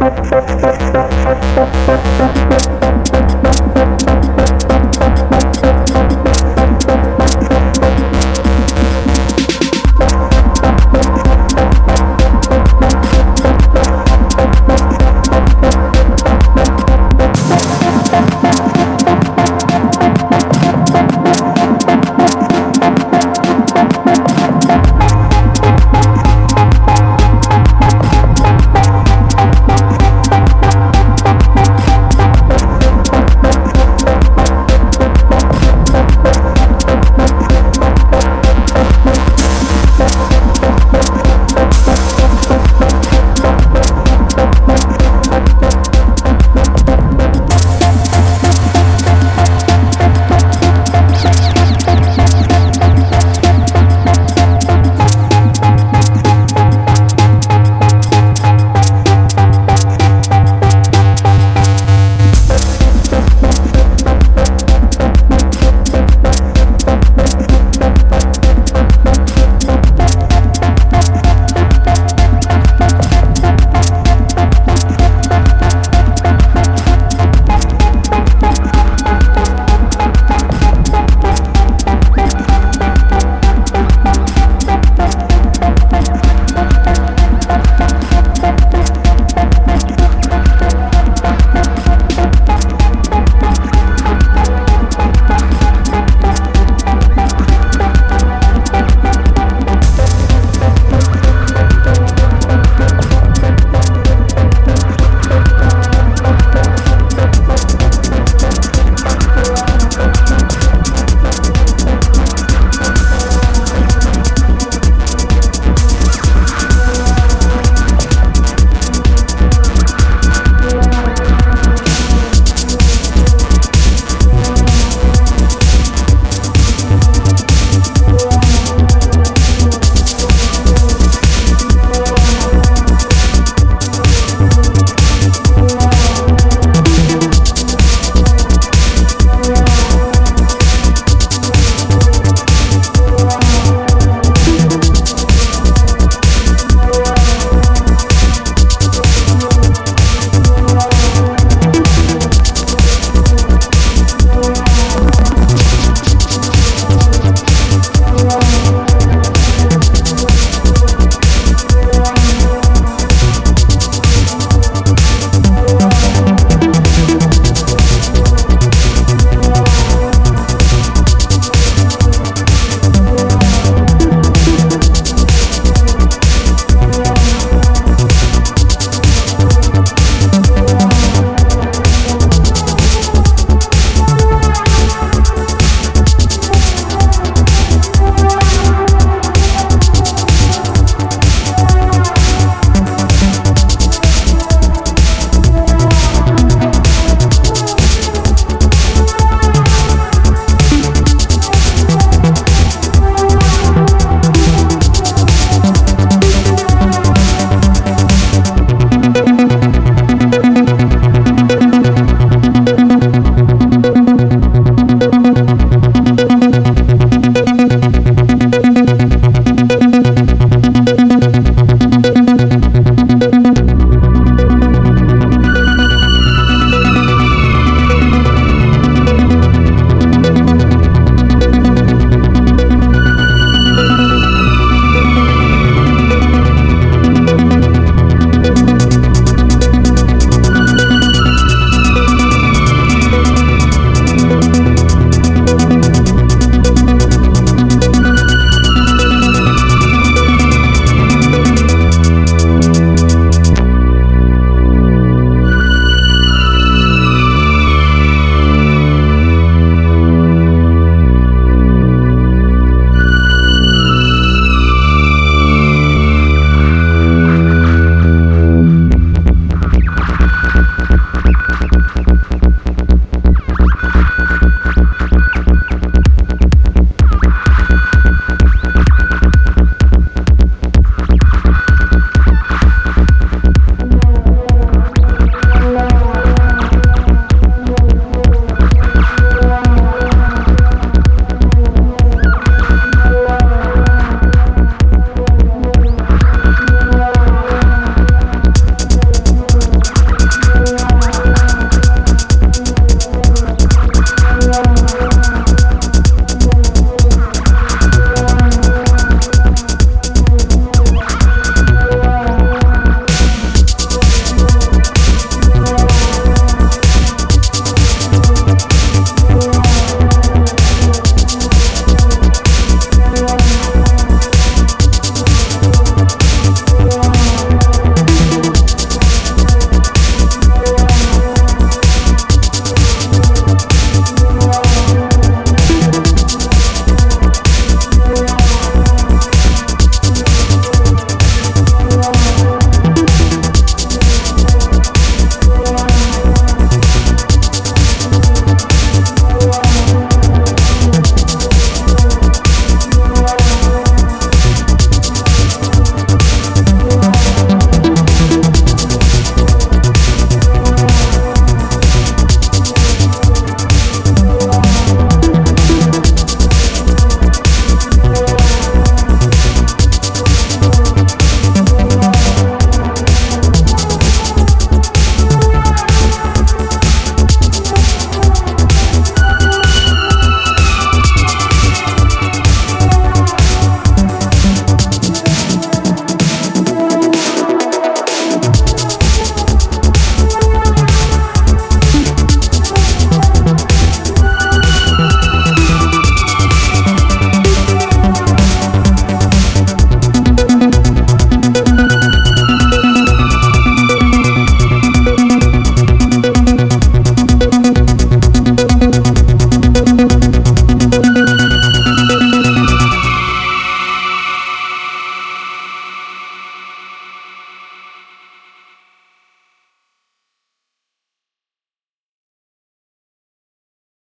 Musik